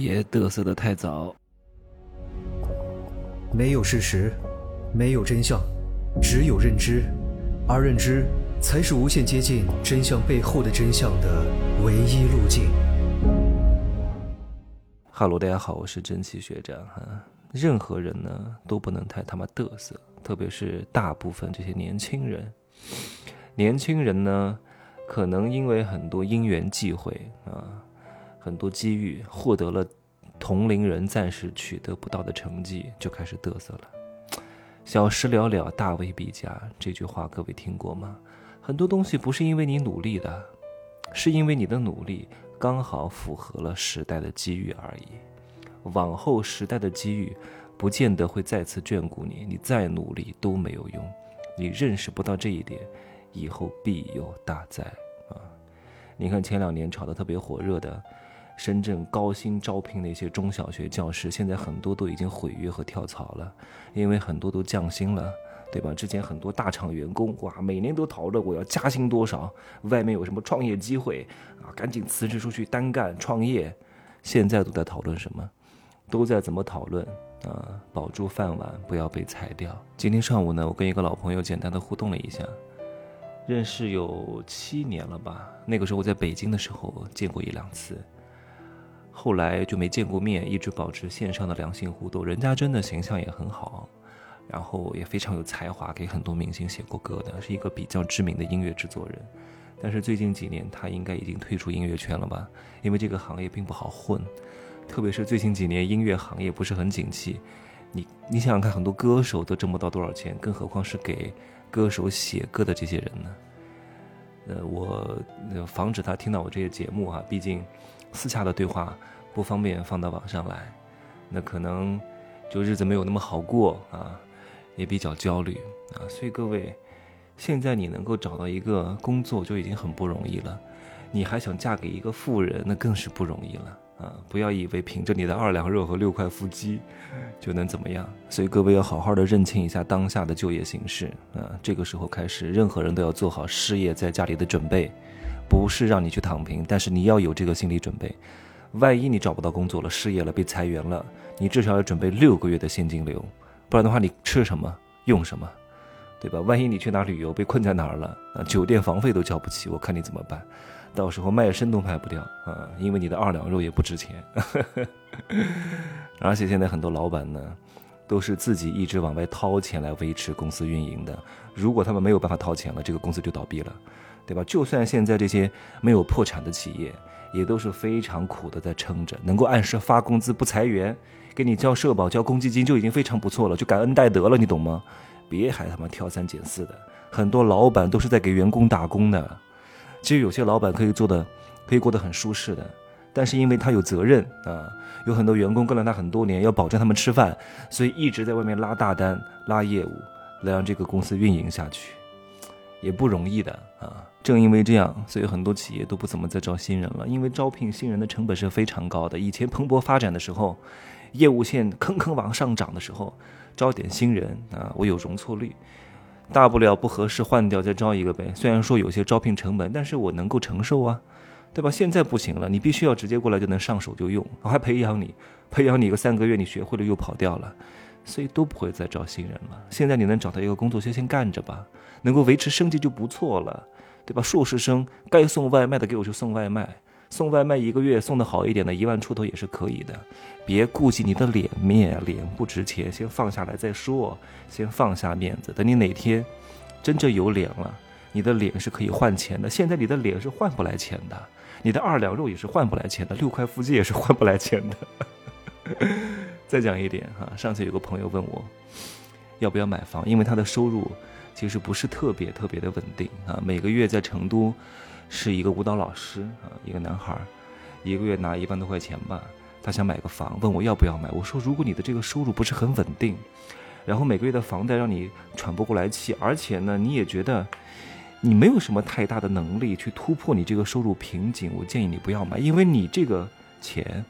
别嘚瑟的太早。没有事实，没有真相，只有认知，而认知才是无限接近真相背后的真相的唯一路径。哈喽，大家好，我是真奇学长哈。任何人呢都不能太他妈嘚瑟，特别是大部分这些年轻人。年轻人呢，可能因为很多因缘际会啊，很多机遇，获得了同龄人暂时取得不到的成绩，就开始嘚瑟了。小时了了，大未必佳，这句话各位听过吗？很多东西不是因为你努力的，是因为你的努力刚好符合了时代的机遇而已。往后时代的机遇，不见得会再次眷顾你，你再努力都没有用。你认识不到这一点，以后必有大灾啊！你看前两年炒得特别火热的深圳高薪招聘那些中小学教师，现在很多都已经毁约和跳槽了，因为很多都降薪了，对吧？之前很多大厂员工哇，每年都讨论我要加薪多少，外面有什么创业机会啊，赶紧辞职出去单干创业。现在都在讨论什么？都在怎么讨论啊？保住饭碗，不要被裁掉。今天上午呢，我跟一个老朋友简单的互动了一下，认识有七年了吧？那个时候我在北京的时候见过一两次，后来就没见过面，一直保持线上的良性互动。人家真的形象也很好，然后也非常有才华，给很多明星写过歌的，是一个比较知名的音乐制作人。但是最近几年，他应该已经退出音乐圈了吧？因为这个行业并不好混。特别是最近几年音乐行业不是很景气，你你想想看，很多歌手都挣不到多少钱，更何况是给歌手写歌的这些人呢？呃，我防止他听到我这些节目啊，毕竟私下的对话不方便放到网上来，那可能就日子没有那么好过啊，也比较焦虑啊，所以各位，现在你能够找到一个工作就已经很不容易了，你还想嫁给一个富人，那更是不容易了。啊，不要以为凭着你的二两肉和六块腹肌就能怎么样，所以各位要好好的认清一下当下的就业形势啊。这个时候开始，任何人都要做好失业在家里的准备，不是让你去躺平，但是你要有这个心理准备。万一你找不到工作了，失业了，被裁员了，你至少要准备六个月的现金流，不然的话你吃什么用什么，对吧？万一你去哪旅游被困在哪儿了啊，酒店房费都交不起，我看你怎么办？到时候卖身都卖不掉啊，因为你的二两肉也不值钱。而且现在很多老板呢，都是自己一直往外掏钱来维持公司运营的。如果他们没有办法掏钱了，这个公司就倒闭了，对吧？就算现在这些没有破产的企业，也都是非常苦的在撑着，能够按时发工资不裁员，给你交社保交公积金就已经非常不错了，就感恩戴德了，你懂吗？别还他妈挑三拣四的，很多老板都是在给员工打工的。其实有些老板可以做的，可以过得很舒适的，但是因为他有责任啊，有很多员工跟了他很多年，要保证他们吃饭，所以一直在外面拉大单、拉业务，来让这个公司运营下去，也不容易的啊。正因为这样，所以很多企业都不怎么再招新人了，因为招聘新人的成本是非常高的。以前蓬勃发展的时候，业务线坑坑往上涨的时候，招点新人啊，我有容错率。大不了不合适换掉再招一个呗。虽然说有些招聘成本，但是我能够承受啊，对吧？现在不行了，你必须要直接过来就能上手就用，我还培养你，培养你个三个月，你学会了又跑掉了，所以都不会再招新人了。现在你能找到一个工作就先干着吧，能够维持生计就不错了，对吧？硕士生该送外卖的给我去送外卖。送外卖一个月送的好一点的，一万出头也是可以的。别顾及你的脸面，脸不值钱，先放下来再说。先放下面子，等你哪天真正有脸了，你的脸是可以换钱的。现在你的脸是换不来钱的，你的二两肉也是换不来钱的，六块腹肌也是换不来钱的。再讲一点哈，上次有个朋友问我要不要买房，因为他的收入其实不是特别特别的稳定啊，每个月在成都。是一个舞蹈老师啊，一个男孩，一个月拿一万多块钱吧。他想买个房，问我要不要买。我说，如果你的这个收入不是很稳定，然后每个月的房贷让你喘不过来气，而且呢，你也觉得你没有什么太大的能力去突破你这个收入瓶颈，我建议你不要买，因为你这个钱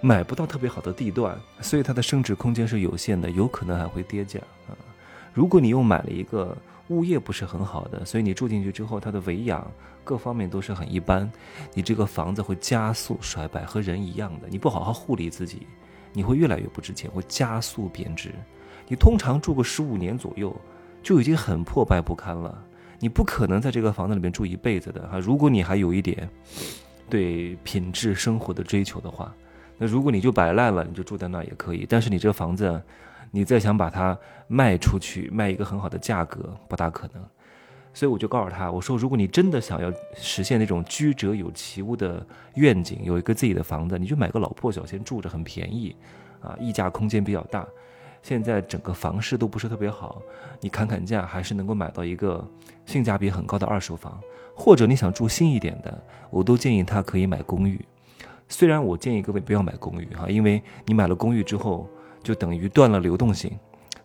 买不到特别好的地段，所以它的升值空间是有限的，有可能还会跌价啊。如果你又买了一个物业不是很好的，所以你住进去之后，它的维养各方面都是很一般，你这个房子会加速衰败，和人一样的，你不好好护理自己，你会越来越不值钱，会加速贬值。你通常住个十五年左右，就已经很破败不堪了。你不可能在这个房子里面住一辈子的哈。如果你还有一点对品质生活的追求的话，那如果你就摆烂了，你就住在那也可以。但是你这个房子，你再想把它卖出去，卖一个很好的价格，不大可能。所以我就告诉他，我说，如果你真的想要实现那种居者有其屋的愿景，有一个自己的房子，你就买个老破小先住着，很便宜，啊，溢价空间比较大。现在整个房市都不是特别好，你砍砍价还是能够买到一个性价比很高的二手房，或者你想住新一点的，我都建议他可以买公寓。虽然我建议各位不要买公寓哈，因为你买了公寓之后，就等于断了流动性，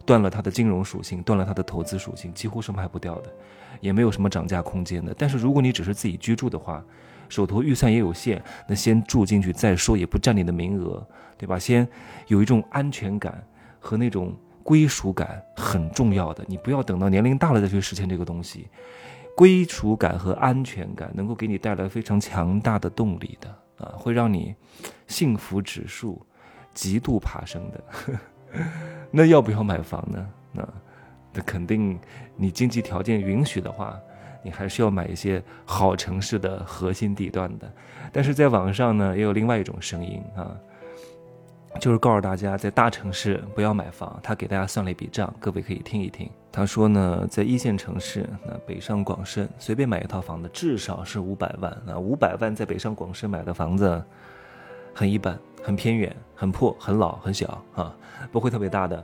断了它的金融属性，断了它的投资属性，几乎是卖不掉的，也没有什么涨价空间的。但是如果你只是自己居住的话，手头预算也有限，那先住进去再说，也不占你的名额，对吧？先有一种安全感。和那种归属感很重要的，你不要等到年龄大了再去实现这个东西。归属感和安全感能够给你带来非常强大的动力的啊，会让你幸福指数极度爬升的。那要不要买房呢？那那肯定，你经济条件允许的话，你还是要买一些好城市的核心地段的。但是在网上呢，也有另外一种声音啊。就是告诉大家，在大城市不要买房。他给大家算了一笔账，各位可以听一听。他说呢，在一线城市，那北上广深随便买一套房子至少是五百万。那五百万在北上广深买的房子，很一般，很偏远，很破，很老，很小啊，不会特别大的。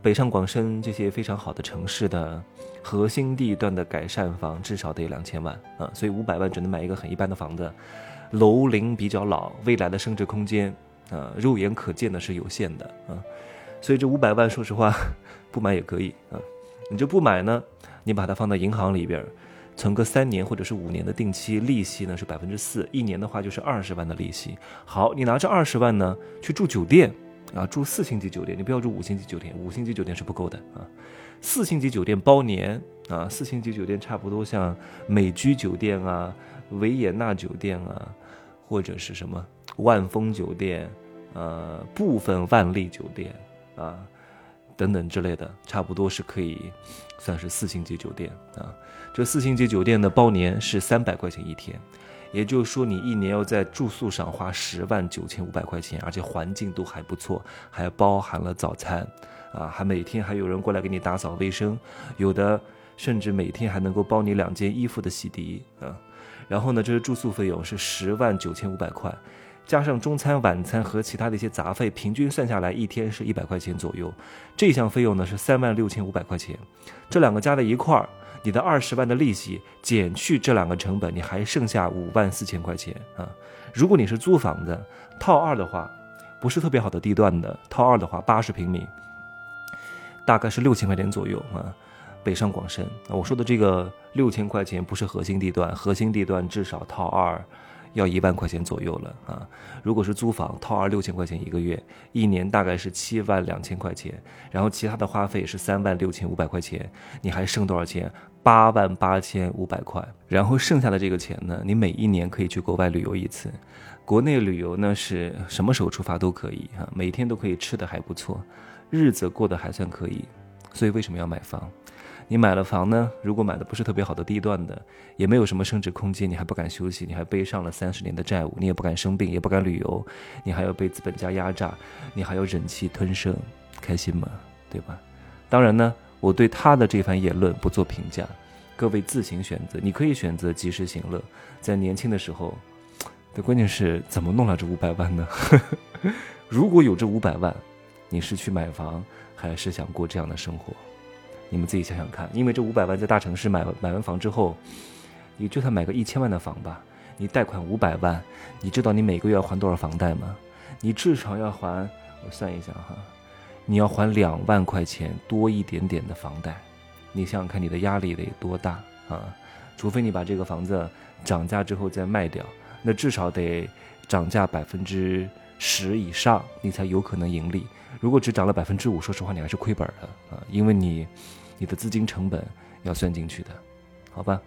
北上广深这些非常好的城市的核心地段的改善房，至少得两千万啊。所以五百万只能买一个很一般的房子，楼龄比较老，未来的升值空间。啊，肉眼可见的是有限的啊，所以这五百万，说实话，不买也可以啊。你就不买呢，你把它放到银行里边，存个三年或者是五年的定期，利息呢是百分之四，一年的话就是二十万的利息。好，你拿着二十万呢去住酒店啊，住四星级酒店，你不要住五星级酒店，五星级酒店是不够的啊。四星级酒店包年啊，四星级酒店差不多像美居酒店啊、维也纳酒店啊，或者是什么。万丰酒店，呃，部分万丽酒店，啊，等等之类的，差不多是可以算是四星级酒店啊。这四星级酒店的包年是三百块钱一天，也就是说你一年要在住宿上花十万九千五百块钱，而且环境都还不错，还包含了早餐，啊，还每天还有人过来给你打扫卫生，有的甚至每天还能够包你两件衣服的洗涤啊。然后呢，这是住宿费用是十万九千五百块。加上中餐、晚餐和其他的一些杂费，平均算下来一天是一百块钱左右。这项费用呢是三万六千五百块钱，这两个加在一块儿，你的二十万的利息减去这两个成本，你还剩下五万四千块钱啊。如果你是租房子套二的话，不是特别好的地段的套二的话，八十平米，大概是六千块钱左右啊。北上广深，我说的这个六千块钱不是核心地段，核心地段至少套二。要一万块钱左右了啊！如果是租房套二六千块钱一个月，一年大概是七万两千块钱，然后其他的花费是三万六千五百块钱，你还剩多少钱？八万八千五百块。然后剩下的这个钱呢，你每一年可以去国外旅游一次，国内旅游呢是什么时候出发都可以哈，每天都可以吃的还不错，日子过得还算可以。所以为什么要买房？你买了房呢？如果买的不是特别好的地段的，也没有什么升值空间，你还不敢休息，你还背上了三十年的债务，你也不敢生病，也不敢旅游，你还要被资本家压榨，你还要忍气吞声，开心吗？对吧？当然呢，我对他的这番言论不做评价，各位自行选择。你可以选择及时行乐，在年轻的时候，的关键是怎么弄来这五百万呢？如果有这五百万，你是去买房，还是想过这样的生活？你们自己想想看，因为这五百万在大城市买买完房之后，你就算买个一千万的房吧，你贷款五百万，你知道你每个月要还多少房贷吗？你至少要还，我算一下哈，你要还两万块钱多一点点的房贷，你想想看你的压力得多大啊？除非你把这个房子涨价之后再卖掉，那至少得涨价百分之十以上，你才有可能盈利。如果只涨了百分之五，说实话你还是亏本的啊，因为你，你的资金成本要算进去的，好吧？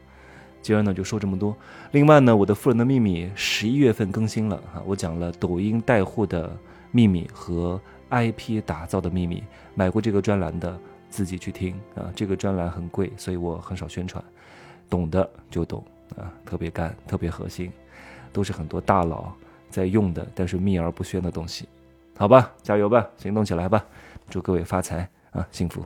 今儿呢就说这么多。另外呢，我的富人的秘密十一月份更新了啊，我讲了抖音带货的秘密和 IP 打造的秘密。买过这个专栏的自己去听啊，这个专栏很贵，所以我很少宣传。懂的就懂啊，特别干，特别核心，都是很多大佬在用的，但是秘而不宣的东西。好吧，加油吧，行动起来吧，祝各位发财啊，幸福。